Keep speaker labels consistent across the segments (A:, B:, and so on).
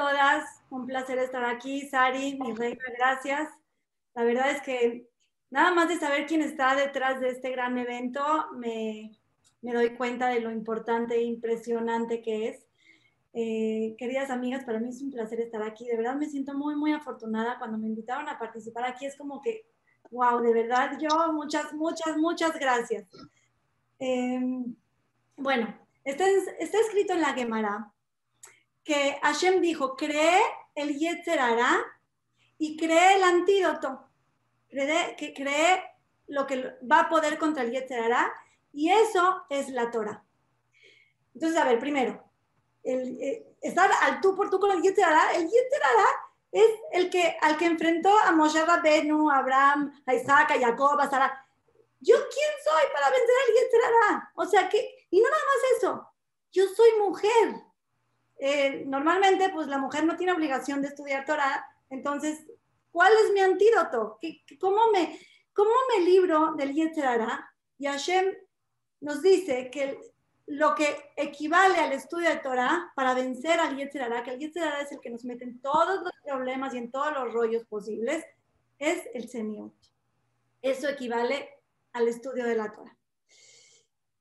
A: todas, un placer estar aquí. Sari, mi reina, gracias. La verdad es que nada más de saber quién está detrás de este gran evento, me, me doy cuenta de lo importante e impresionante que es. Eh, queridas amigas, para mí es un placer estar aquí. De verdad me siento muy, muy afortunada cuando me invitaron a participar aquí. Es como que, wow, de verdad yo, muchas, muchas, muchas gracias. Em, bueno, está, está, escrito en la Gemara que Hashem dijo, cree el Yetzer y cree el antídoto. Cree, que cree lo que va a poder contra el Yetzer y eso es la Torah. Entonces, a ver, primero, el, eh, estar al tú por tú con el Yetzer el Yetzer es el que, al que enfrentó a Moshe Rabbeinu, a Abraham, a Isaac, a Jacob, a Sara. ¿Yo quién soy para vencer al Yetzer O sea que, y no nada más eso, yo soy mujer. Eh, normalmente, pues la mujer no tiene obligación de estudiar Torah, entonces, ¿cuál es mi antídoto? cómo, me, ¿Cómo me libro del Yetzer Y Hashem nos dice que lo que equivale al estudio de Torah para vencer al Yetzer que el Yetzer es el que nos mete en todos los problemas y en todos los rollos posibles, es el Semiut. Eso equivale al estudio de la Torah.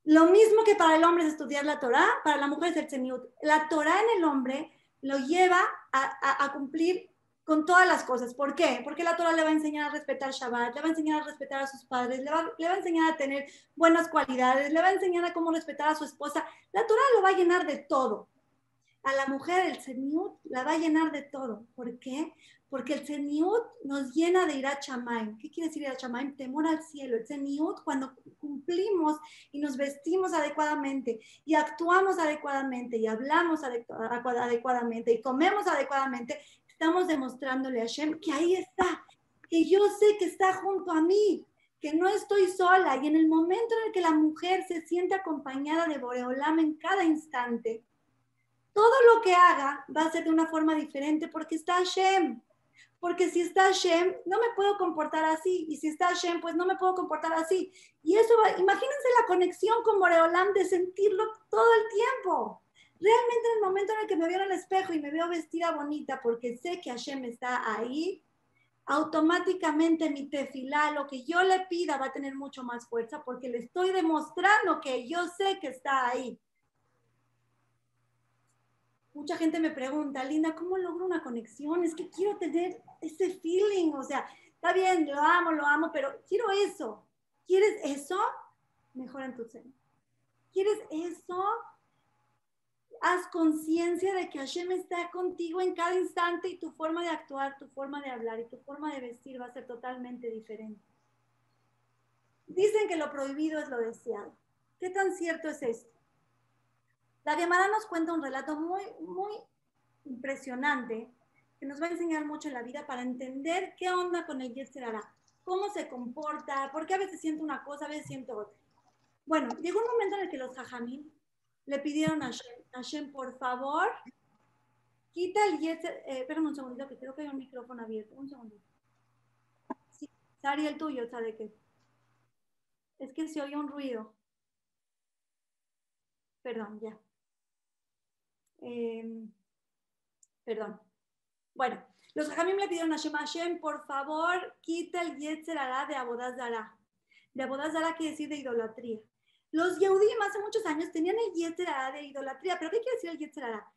A: Lo mismo que para el hombre es estudiar la Torah, para la mujer es el Semiut. La Torah en el hombre lo lleva a, a cumplir con todas las cosas. ¿Por qué? Porque la Torah le va a enseñar a respetar Shabbat, le va a enseñar a respetar a sus padres, le va, le va, a enseñar a tener buenas cualidades, le va a enseñar a cómo respetar a su esposa. La Torah lo va a llenar de todo. A la mujer el Seniut la va a llenar de todo. ¿Por qué? Porque el Seniut nos llena de a Chamaim. ¿Qué quiere decir a Chamaim? Temor al cielo. El Seniut, cuando cumplimos y nos vestimos adecuadamente y actuamos adecuadamente y hablamos adecuadamente y comemos adecuadamente, estamos demostrándole a Hashem que ahí está, que yo sé que está junto a mí, que no estoy sola. Y en el momento en el que la mujer se siente acompañada de Boreolam en cada instante, todo lo que haga va a ser de una forma diferente porque está Hashem. Porque si está Hashem, no me puedo comportar así. Y si está Hashem, pues no me puedo comportar así. Y eso va, imagínense la conexión con Boreolam de sentirlo todo el tiempo realmente en el momento en el que me veo en el espejo y me veo vestida bonita porque sé que Hashem está ahí, automáticamente mi tefilá, lo que yo le pida va a tener mucho más fuerza porque le estoy demostrando que yo sé que está ahí. Mucha gente me pregunta, Linda, ¿cómo logro una conexión? Es que quiero tener ese feeling, o sea, está bien, lo amo, lo amo, pero quiero eso. ¿Quieres eso? Mejora en tu ser. ¿Quieres eso? haz conciencia de que Hashem está contigo en cada instante y tu forma de actuar, tu forma de hablar y tu forma de vestir va a ser totalmente diferente. Dicen que lo prohibido es lo deseado. ¿Qué tan cierto es esto? La Gemara nos cuenta un relato muy, muy impresionante que nos va a enseñar mucho en la vida para entender qué onda con el Yetzer cómo se comporta, porque a veces siento una cosa, a veces siento otra. Bueno, llegó un momento en el que los jajamín le pidieron a Hashem, por favor, quita el yetzer, eh, un segundito que creo que hay un micrófono abierto, un segundito. Sí, Sari, el tuyo, ¿sabe qué? Es que se oye un ruido. Perdón, ya. Em, perdón. Bueno, los Jamim le pidieron a Hashem, Hashem, por favor, quita el Yetzer de Abodazara. De Abodazara quiere decir de idolatría. Los Yehudim hace muchos años tenían el Yetzerara de idolatría. ¿Pero qué quiere decir el Yetzerara?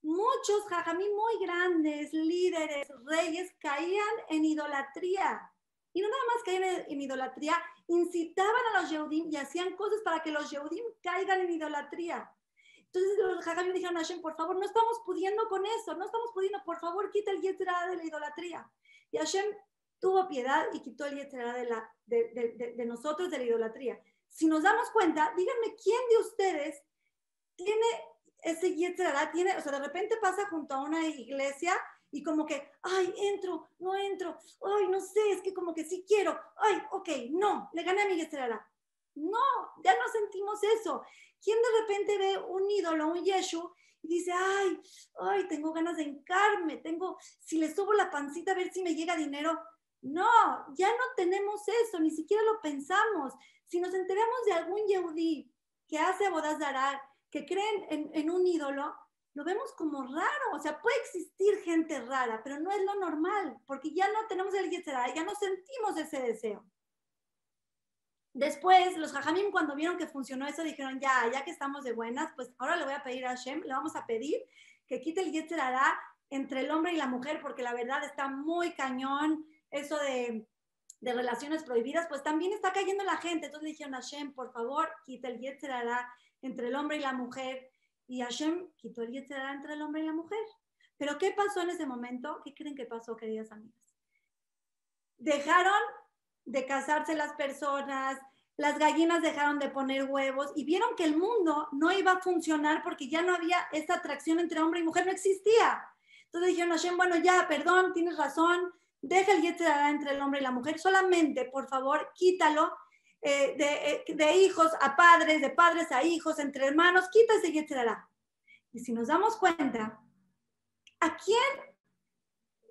A: Muchos jajamí muy grandes, líderes, reyes, caían en idolatría. Y no nada más caían en, idolatría, incitaban a los Yehudim y hacían cosas para que los Yehudim caigan en idolatría. Entonces los jajamí dijeron a Hashem, por favor, no estamos pudiendo con eso, no estamos pudiendo, por favor, quita el Yetzerara de la idolatría. Y Hashem tuvo piedad y quitó el Yetzerara de, la, de, de nosotros de la idolatría si nos damos cuenta, díganme quién de ustedes tiene ese Yetzirah, tiene, o sea, de repente pasa junto a una iglesia y como que, ay, entro, no entro, ay, no sé, es que como que sí quiero, ay, ok, no, le gané a mi Yetzirah. No, ya no sentimos eso. ¿Quién de repente ve un ídolo, un Yeshu, y dice, ay, ay, tengo ganas de encarme, tengo, si le subo la pancita a ver si me llega dinero? No, ya no tenemos eso, ni siquiera lo pensamos. Si nos enteramos de algún yehudí que hace bodas de que creen en, un ídolo, lo vemos como raro. O sea, puede existir gente rara, pero no es lo normal, porque ya no tenemos el Yetzerara, ya no sentimos ese deseo. Después, los Jajamim, cuando vieron que funcionó eso, dijeron, ya, ya que estamos de buenas, pues ahora le voy a pedir a Hashem, le vamos a pedir que quite el Yetzerara entre el hombre y la mujer, porque la verdad está muy cañón eso de, de relaciones prohibidas, pues también está cayendo la gente. Entonces le dijeron a Hashem, por favor, quita el Yetzerara entre el hombre y la mujer. Y Hashem quitó el Yetzerara entre el hombre y la mujer. Pero ¿qué pasó en ese momento? ¿Qué creen que pasó, queridas amigas? Dejaron de casarse las personas, las gallinas dejaron de poner huevos y vieron que el mundo no iba a funcionar porque ya no había esa atracción entre hombre y mujer, no existía. Entonces dijeron Hashem, bueno, ya, perdón, tienes razón, deja el Yetzirah entre el hombre y la mujer, solamente, por favor, quítalo eh, de, eh, de, hijos a padres, de padres a hijos, entre hermanos, quita ese Yetzirah. Y si nos damos cuenta, ¿a quién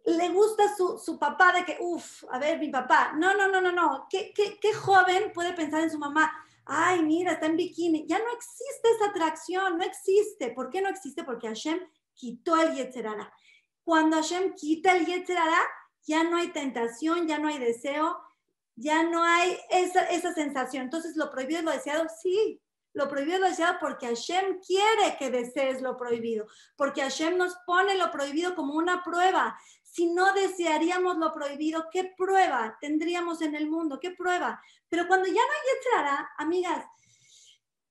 A: le gusta su, su papá de que, uff, a ver, mi papá, no, no, no, no, no, ¿Qué, ¿Qué, qué, joven puede pensar en su mamá? Ay, mira, está en bikini. Ya no existe esa atracción, no existe. ¿Por qué no existe? Porque Hashem quitó el Yetzerara. Cuando Hashem quita el Yetzerara, ya no hay tentación, ya no hay deseo, ya no hay esa, esa sensación. Entonces, ¿lo prohibido es lo deseado? Sí, lo prohibido es lo deseado porque Hashem quiere que desees lo prohibido, porque Hashem nos pone lo prohibido como una prueba. Si no desearíamos lo prohibido, ¿qué prueba tendríamos en el mundo? ¿Qué prueba? Pero cuando ya no hay Yetzirah, amigas,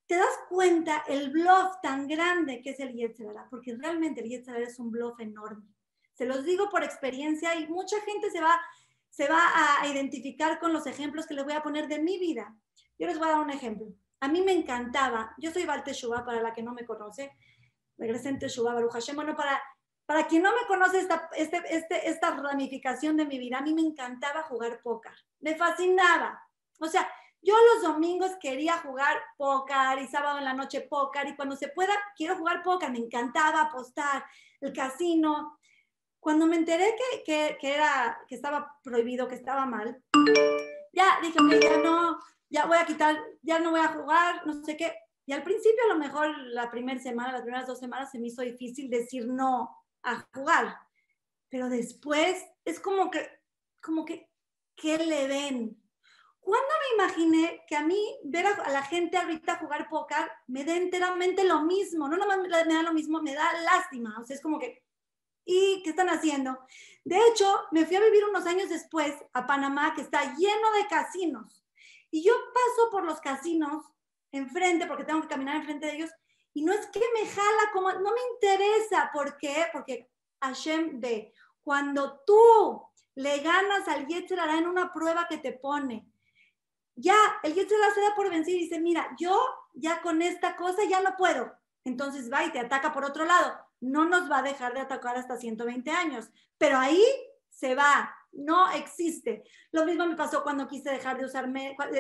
A: te das cuenta el bluff tan grande que es el Yetzirah, porque realmente el Yetzirah es un bluff enorme. Se los digo por experiencia y mucha gente se va, se va a identificar con los ejemplos que les voy a poner de mi vida. Yo les voy a dar un ejemplo. A mí me encantaba, yo soy Val Teshuvah, para la que no me conoce, regresé en Baruch Hashem, bueno, para para quien no me conoce esta, este, este, esta ramificación de mi vida, a mí me encantaba jugar póker. Me fascinaba. O sea, yo los domingos quería jugar póker y sábado en la noche póker y cuando se pueda quiero jugar póker. Me encantaba apostar, el casino. Cuando me enteré que, que, que, era, que estaba prohibido, que estaba mal, ya dije, ok, ya no, ya voy a quitar, ya no voy a jugar, no sé qué. Y al principio, a lo mejor la primera semana, las primeras dos semanas, se me hizo difícil decir no a jugar. Pero después es como que, como que, ¿qué le ven? ¿Cuándo me imaginé que a mí ver a, la gente ahorita jugar póker me da enteramente lo mismo? No nomás me da lo mismo, me da lástima. O sea, es como que, ¿y qué están haciendo? De hecho, me fui a vivir unos años después a Panamá, que está lleno de casinos. Y yo paso por los casinos enfrente, porque tengo que caminar enfrente de ellos, y no es que me jala como, no me interesa. ¿Por qué? Porque Hashem ve, cuando tú le ganas al Yetzirah en una prueba que te pone, ya el Yetzirah se da por vencido y dice, mira, yo ya con esta cosa ya no puedo. Entonces va y te ataca por otro lado. No nos va a dejar de atacar hasta 120 años, pero ahí se va, no existe. Lo mismo me pasó cuando quise dejar de usar,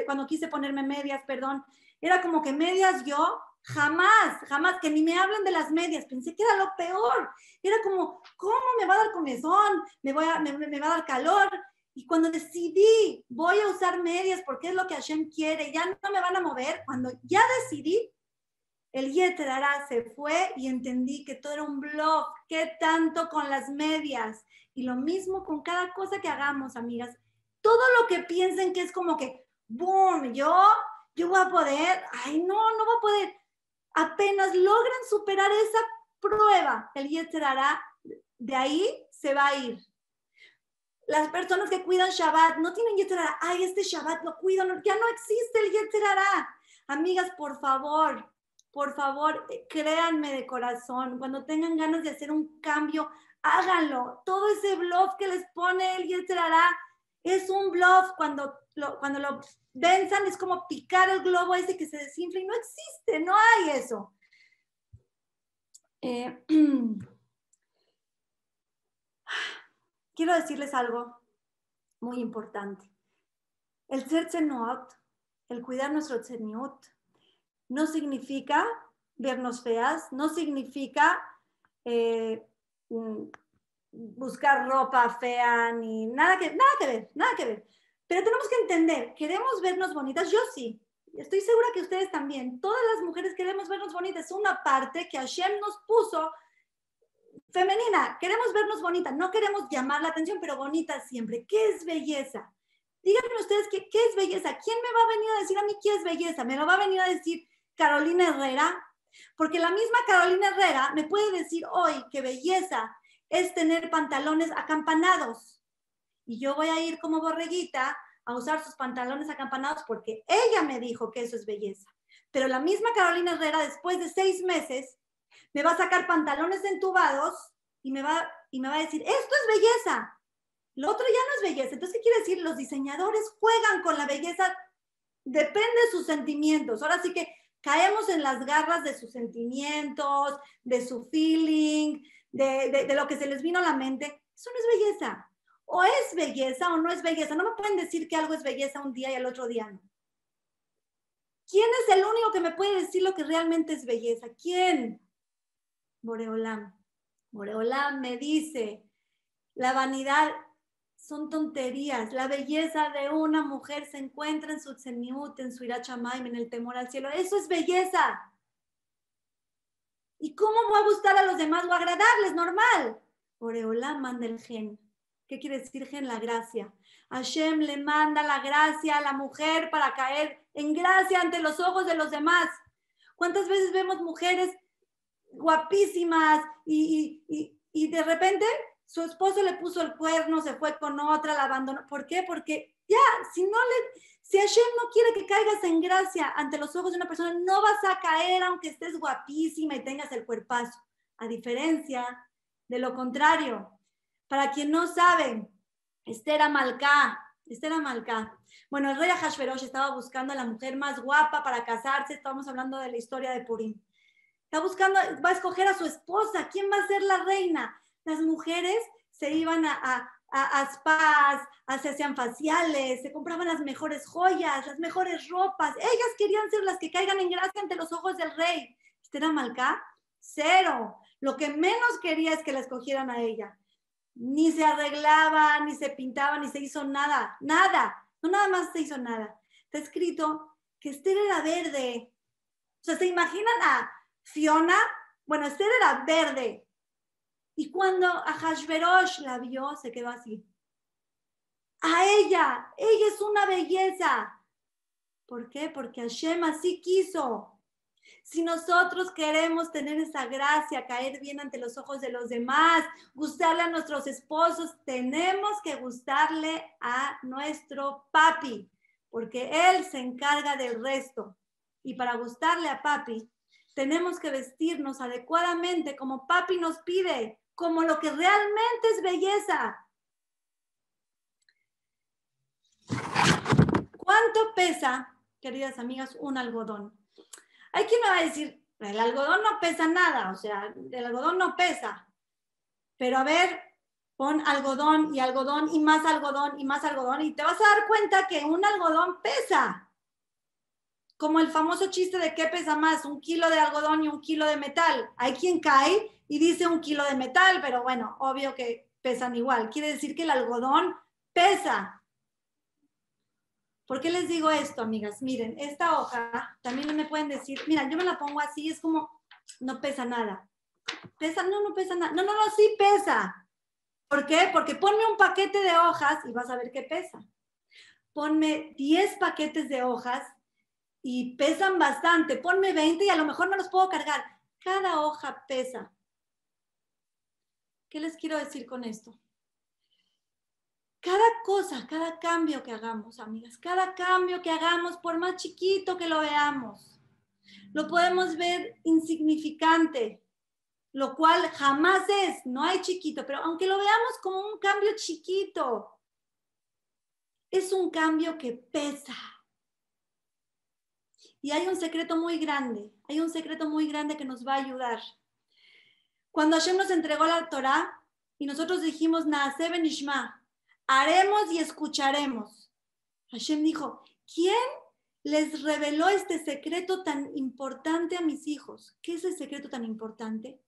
A: cuando quise ponerme medias, perdón. Era como que medias yo Jamás, jamás, que ni me hablen de las medias. Pensé que era lo peor. Era como, ¿cómo me va a dar comezón? ¿Me, voy a, me, va a dar calor? Y cuando decidí, voy a usar medias porque es lo que Hashem quiere, ya no me van a mover, cuando ya decidí, el Yeterara se fue y entendí que todo era un blog, qué tanto con las medias. Y lo mismo con cada cosa que hagamos, amigas. Todo lo que piensen que es como que, boom, yo, yo voy a poder, ay, no, no voy a poder apenas logran superar esa prueba, el Yetzerara, de ahí se va a ir. Las personas que cuidan Shabbat no tienen Yetzerara. Ay, este Shabbat lo cuido, ya no existe el Yetzerara. Amigas, por favor, por favor, eh, créanme de corazón, cuando tengan ganas de hacer un cambio, háganlo. Todo ese bluff que les pone el Yetzerara es un bluff cuando lo, cuando lo densan es como picar el globo ese que se desinfla y no existe, no hay eso. Eh, quiero decirles algo muy importante. El ser tzenot, el cuidar nuestro tzeniut, no significa vernos feas, no significa eh, buscar ropa fea, ni nada que, nada que ver, nada que ver. Pero tenemos que entender, queremos vernos bonitas, yo sí, estoy segura que ustedes también, todas las mujeres queremos vernos bonitas, es una parte que Hashem nos puso femenina, queremos vernos bonitas, no queremos llamar la atención, pero bonitas siempre. ¿Qué es belleza? Díganme ustedes qué, qué es belleza. ¿Quién me va a venir a decir a mí qué es belleza? ¿Me lo va a venir a decir Carolina Herrera? Porque la misma Carolina Herrera me puede decir hoy que belleza es tener pantalones acampanados. Y yo voy a ir como borreguita a usar sus pantalones acampanados porque ella me dijo que eso es belleza. Pero la misma Carolina Herrera, después de seis meses, me va a sacar pantalones entubados y me va, y me va a decir, esto es belleza. Lo otro ya no es belleza. Entonces, ¿qué quiere decir? Los diseñadores juegan con la belleza, depende de sus sentimientos. Ahora sí que caemos en las garras de sus sentimientos, de su feeling, de, de lo que se les vino a la mente. Eso no es belleza. O es belleza o no es belleza. No me pueden decir que algo es belleza un día y al otro día no. ¿Quién es el único que me puede decir lo que realmente es belleza? ¿Quién? Moreolam. Moreolam me dice, la vanidad son tonterías. La belleza de una mujer se encuentra en su tzeniut, en su irachamaim, en el temor al cielo. Eso es belleza. ¿Y cómo va a gustar a los demás o agradarles? Normal. Moreolam manda el gen. ¿Qué quiere decir gen? La gracia. Hashem le manda la gracia a la mujer para caer en gracia ante los ojos de los demás. ¿Cuántas veces vemos mujeres guapísimas y, de repente su esposo le puso el cuerno, se fue con otra, la abandonó? ¿Por qué? Porque ya, si no le, si Hashem no quiere que caigas en gracia ante los ojos de una persona, no vas a caer aunque estés guapísima y tengas el cuerpazo. A diferencia de lo contrario, para quien no sabe, Esther Amalcá, Esther Amalcá. Bueno, el rey Ahashverosh estaba buscando a la mujer más guapa para casarse. Estábamos hablando de la historia de Purim. Está buscando, va a escoger a su esposa. ¿Quién va a ser la reina? Las mujeres se iban a, a, spas, se hacían faciales, se compraban las mejores joyas, las mejores ropas. Ellas querían ser las que caigan en gracia ante los ojos del rey. Esther Amalcá, cero. Lo que menos quería es que la escogieran a ella ni se arreglaba, ni se pintaba, ni se hizo nada, nada, no nada más se hizo nada. Está escrito que Esther era verde. O sea, ¿se imaginan a Fiona? Bueno, Esther era verde. Y cuando a Hashverosh la vio, se quedó así. A ella, ella es una belleza. ¿Por qué? Porque Hashem así quiso. Si nosotros queremos tener esa gracia, caer bien ante los ojos de los demás, gustarle a nuestros esposos, tenemos que gustarle a nuestro papi, porque él se encarga del resto. Y para gustarle a papi, tenemos que vestirnos adecuadamente como papi nos pide, como lo que realmente es belleza. ¿Cuánto pesa, queridas amigas, un algodón? Hay quien me va a decir, el algodón no pesa nada, o sea, el algodón no pesa. Pero a ver, pon algodón y algodón y más algodón y más algodón y te vas a dar cuenta que un algodón pesa. Como el famoso chiste de qué pesa más, un kilo de algodón y un kilo de metal. Hay quien cae y dice un kilo de metal, pero bueno, obvio que pesan igual. Quiere decir que el algodón pesa. ¿Por qué les digo esto, amigas? Miren, esta hoja también me pueden decir, mira, yo me la pongo así, es como, no pesa nada. ¿Pesa? No, no pesa nada. No, no, no, sí pesa. ¿Por qué? Porque ponme un paquete de hojas y vas a ver qué pesa. Ponme 10 paquetes de hojas y pesan bastante. Ponme 20 y a lo mejor no los puedo cargar. Cada hoja pesa. ¿Qué les quiero decir con esto? cada cosa, cada cambio que hagamos, amigas, cada cambio que hagamos, por más chiquito que lo veamos, lo podemos ver insignificante, lo cual jamás es, no hay chiquito, pero aunque lo veamos como un cambio chiquito, es un cambio que pesa. Y hay un secreto muy grande, hay un secreto muy grande que nos va a ayudar. Cuando Hashem nos entregó la Torah y nosotros dijimos, Naase Benishma, haremos y escucharemos. Hashem dijo, ¿quién les reveló este secreto tan importante a mis hijos? ¿Qué es el secreto tan importante?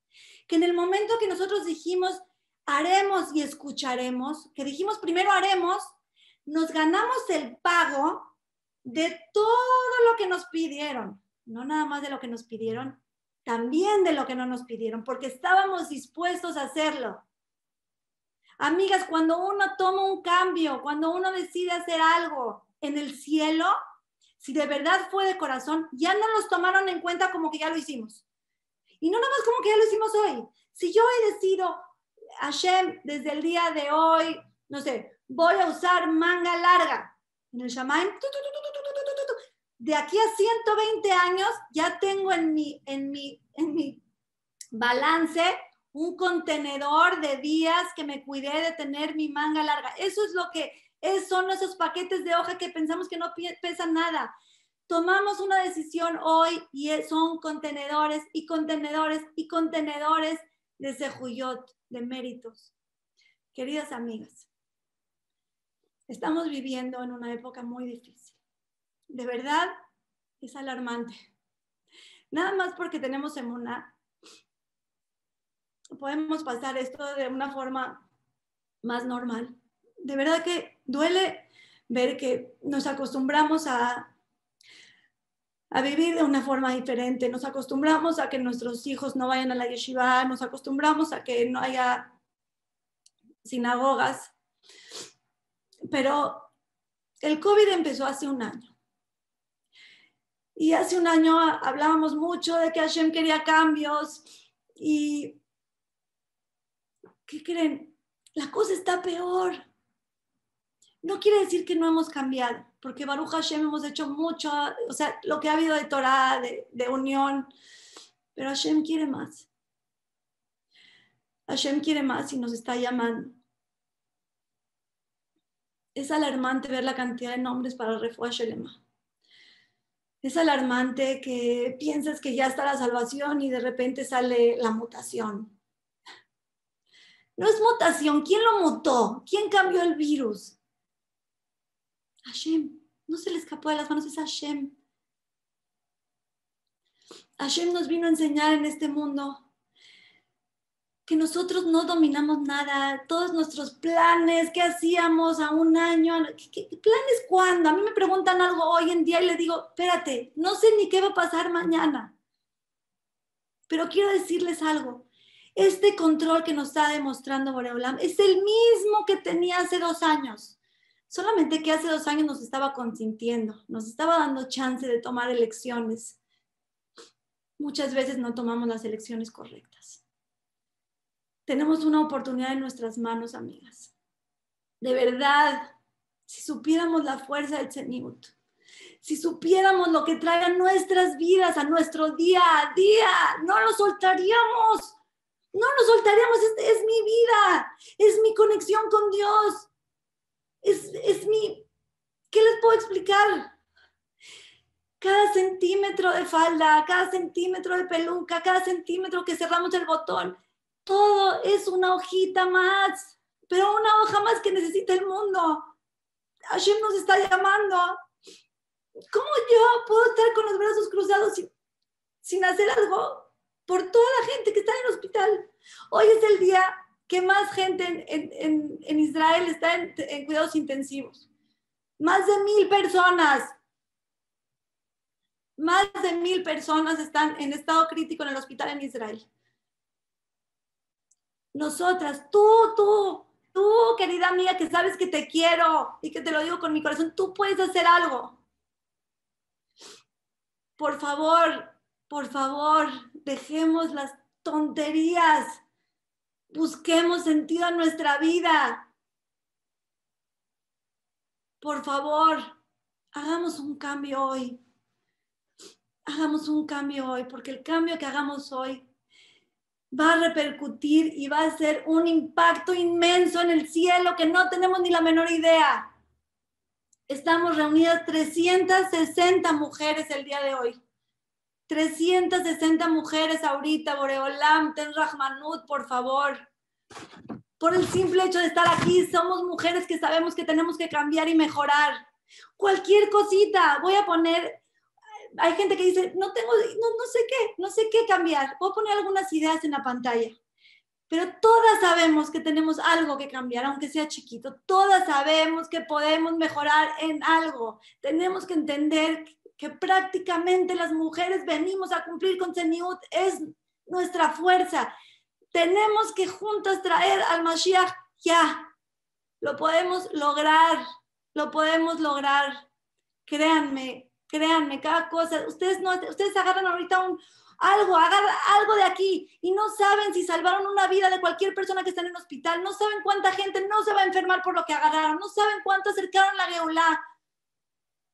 A: Que en el momento que nosotros dijimos, haremos y escucharemos, que dijimos primero haremos, nos ganamos el pago de todo lo que nos pidieron, no nada más de lo que nos pidieron, también de lo que no nos pidieron, porque estábamos dispuestos a hacerlo. Amigas, cuando uno toma un cambio, cuando uno decide hacer algo en el cielo, si de verdad fue de corazón, ya no nos tomaron en cuenta como que ya lo hicimos. Y no nada más como que ya lo hicimos hoy. Si yo he decidido, Hashem, desde el día de hoy, no sé, voy a usar manga larga en el Shamaim, de aquí a 120 años ya tengo en mi, en mi, en mi balance un contenedor de días que me cuidé de tener mi manga larga. Eso es lo que es, son esos paquetes de hoja que pensamos que no pesan nada. Tomamos una decisión hoy y son contenedores y contenedores y contenedores de sejuyot, de méritos. Queridas amigas, estamos viviendo en una época muy difícil. De verdad, es alarmante. Nada más porque tenemos emuna, podemos pasar esto de una forma más normal. De verdad que duele ver que nos acostumbramos a, a vivir de una forma diferente, nos acostumbramos a que nuestros hijos no vayan a la yeshiva, nos acostumbramos a que no haya sinagogas, pero el COVID empezó hace un año. Y hace un año hablábamos mucho de que Hashem quería cambios y ¿qué creen? La cosa está peor. No quiere decir que no hemos cambiado, porque Baruch Hashem hemos hecho mucho, o sea, lo que ha habido de Torah, de, unión, pero Hashem quiere más. Hashem quiere más y nos está llamando. Es alarmante ver la cantidad de nombres para refugio Shelema. Es alarmante que piensas que ya está la salvación y de repente sale la mutación. No es mutación. ¿Quién lo mutó? ¿Quién cambió el virus? Hashem. No se le escapó de las manos, es Hashem. Hashem nos vino a enseñar en este mundo que nosotros no dominamos nada, todos nuestros planes, qué hacíamos a un año, planes cuándo? A mí me preguntan algo hoy en día y le digo, espérate, no sé ni qué va a pasar mañana. Pero quiero decirles algo, este control que nos está demostrando Boreolam es el mismo que tenía hace dos años. Solamente que hace dos años nos estaba consintiendo, nos estaba dando chance de tomar elecciones. Muchas veces no tomamos las elecciones correctas. Tenemos una oportunidad en nuestras manos, amigas. De verdad, si supiéramos la fuerza del Zenit, si supiéramos lo que trae a nuestras vidas, a nuestro día a día, no lo soltaríamos. No lo soltaríamos, es, es mi vida, es mi conexión con Dios, es, es mi... ¿Qué les puedo explicar? Cada centímetro de falda, cada centímetro de peluca, cada centímetro que cerramos el botón, todo es una hojita más, pero una hoja más que necesita el mundo. Hashem nos está llamando. ¿Cómo yo puedo estar con los brazos cruzados sin, sin hacer algo? por toda la gente que está en el hospital. Hoy es el día que más gente en, Israel está en, cuidados intensivos. Más de mil personas. Más de mil personas están en estado crítico en el hospital en Israel. Nosotras, tú, tú, tú, querida amiga, que sabes que te quiero y que te lo digo con mi corazón, tú puedes hacer algo. Por favor, por favor, dejemos las tonterías, busquemos sentido a nuestra vida. Por favor, hagamos un cambio hoy. Hagamos un cambio hoy, porque el cambio que hagamos hoy va a repercutir y va a ser un impacto inmenso en el cielo que no tenemos ni la menor idea. Estamos reunidas 360 mujeres el día de hoy. 360 mujeres ahorita, Boreolam, Ten Rahmanut, por favor. Por el simple hecho de estar aquí, somos mujeres que sabemos que tenemos que cambiar y mejorar. Cualquier cosita, voy a poner, hay gente que dice, no tengo, no, no sé qué, no sé qué cambiar. Voy a poner algunas ideas en la pantalla. Pero todas sabemos que tenemos algo que cambiar, aunque sea chiquito. Todas sabemos que podemos mejorar en algo. Tenemos que entender que prácticamente las mujeres venimos a cumplir con Zeniut, es nuestra fuerza. Tenemos que juntas traer al Mashiach ya. Lo podemos lograr, lo podemos lograr. Créanme, créanme, cada cosa. Ustedes, no, ustedes agarran ahorita un, algo, agarran algo de aquí y no saben si salvaron una vida de cualquier persona que está en el hospital, no saben cuánta gente no se va a enfermar por lo que agarraron, no saben cuánto acercaron la geolá.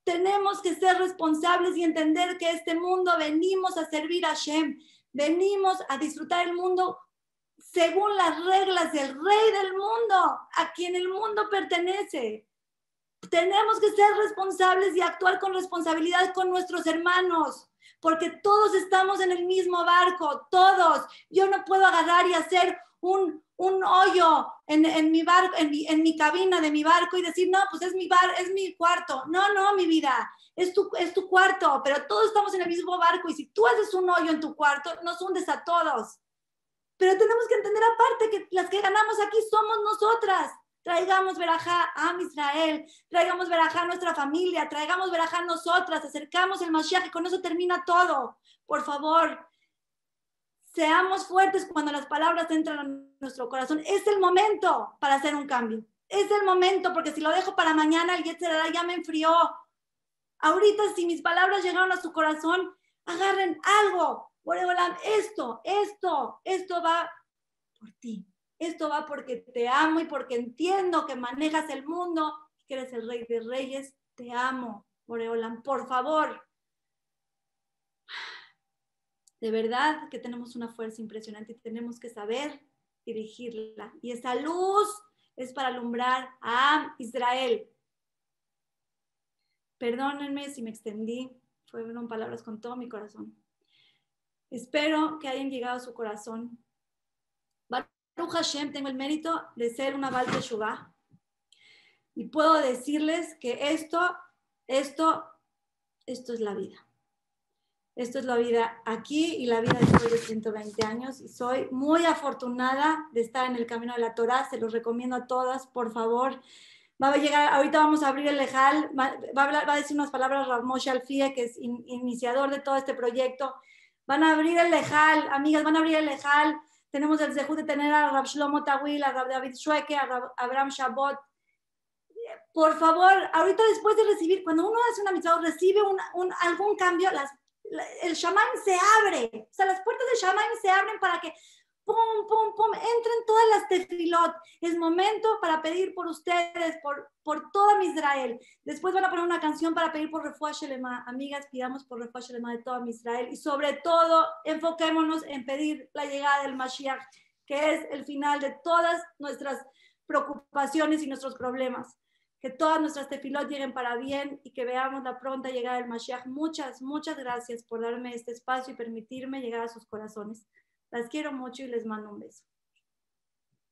A: Tenemos que ser responsables y entender que este mundo venimos a servir a Shem, venimos a disfrutar el mundo según las reglas del rey del mundo, a quien el mundo pertenece. Tenemos que ser responsables y actuar con responsabilidad con nuestros hermanos, porque todos estamos en el mismo barco, todos. Yo no puedo agarrar y hacer un, un hoyo en, mi barco, en mi, en mi, cabina de mi barco y decir, no, pues es mi bar, es mi cuarto. No, no, mi vida, es tu, es tu cuarto, pero todos estamos en el mismo barco y si tú haces un hoyo en tu cuarto, nos hundes a todos. Pero tenemos que entender aparte que las que ganamos aquí somos nosotras. Traigamos verajá a Israel, traigamos verajá a nuestra familia, traigamos verajá a nosotras, acercamos el Mashiach con eso termina todo. Por favor, Seamos fuertes cuando las palabras entran a nuestro corazón. Es el momento para hacer un cambio. Es el momento, porque si lo dejo para mañana, el Yetzirah ya me enfrió. Ahorita, si mis palabras llegaron a su corazón, agarren algo. Esto, esto, esto va por ti. Esto va porque te amo y porque entiendo que manejas el mundo, que eres el rey de reyes. Te amo, Boreolam. Por favor, de verdad que tenemos una fuerza impresionante y tenemos que saber dirigirla. Y esa luz es para alumbrar a Israel. Perdónenme si me extendí, fueron palabras con todo mi corazón. Espero que hayan llegado a su corazón. Baruch Hashem, tengo el mérito de ser una Baal Shubá. Y puedo decirles que esto, esto, esto es la vida. Esto es la vida aquí y la vida después de 120 años. Y soy muy afortunada de estar en el camino de la Torah. Se los recomiendo a todas, por favor. Va a llegar, ahorita vamos a abrir el lejal. Va, a, va a decir unas palabras Ramoshe Alfie, que es iniciador de todo este proyecto. Van a abrir el lejal, amigas, van a abrir el lejal. Tenemos el desejo de tener a Rab Shlomo Tawil, a Rab David Shueke, a Abraham Shabot. Por favor, ahorita después de recibir, cuando uno hace una mitzvah, recibe un, algún cambio, las el shaman se abre, o sea, las puertas del shaman se abren para que pum, pum, pum, entren todas las tefilot. Es momento para pedir por ustedes, por, por toda mi Israel. Después van a poner una canción para pedir por Refuah Shelema. Amigas, pidamos por Refuah Shelema de toda mi Israel. Y sobre todo, enfoquémonos en pedir la llegada del Mashiach, que es el final de todas nuestras preocupaciones y nuestros problemas que todas nuestras tefilot lleguen para bien y que veamos la pronta llegada del Mashiach. Muchas, muchas gracias por darme este espacio y permitirme llegar a sus corazones. Las quiero mucho y les mando un beso.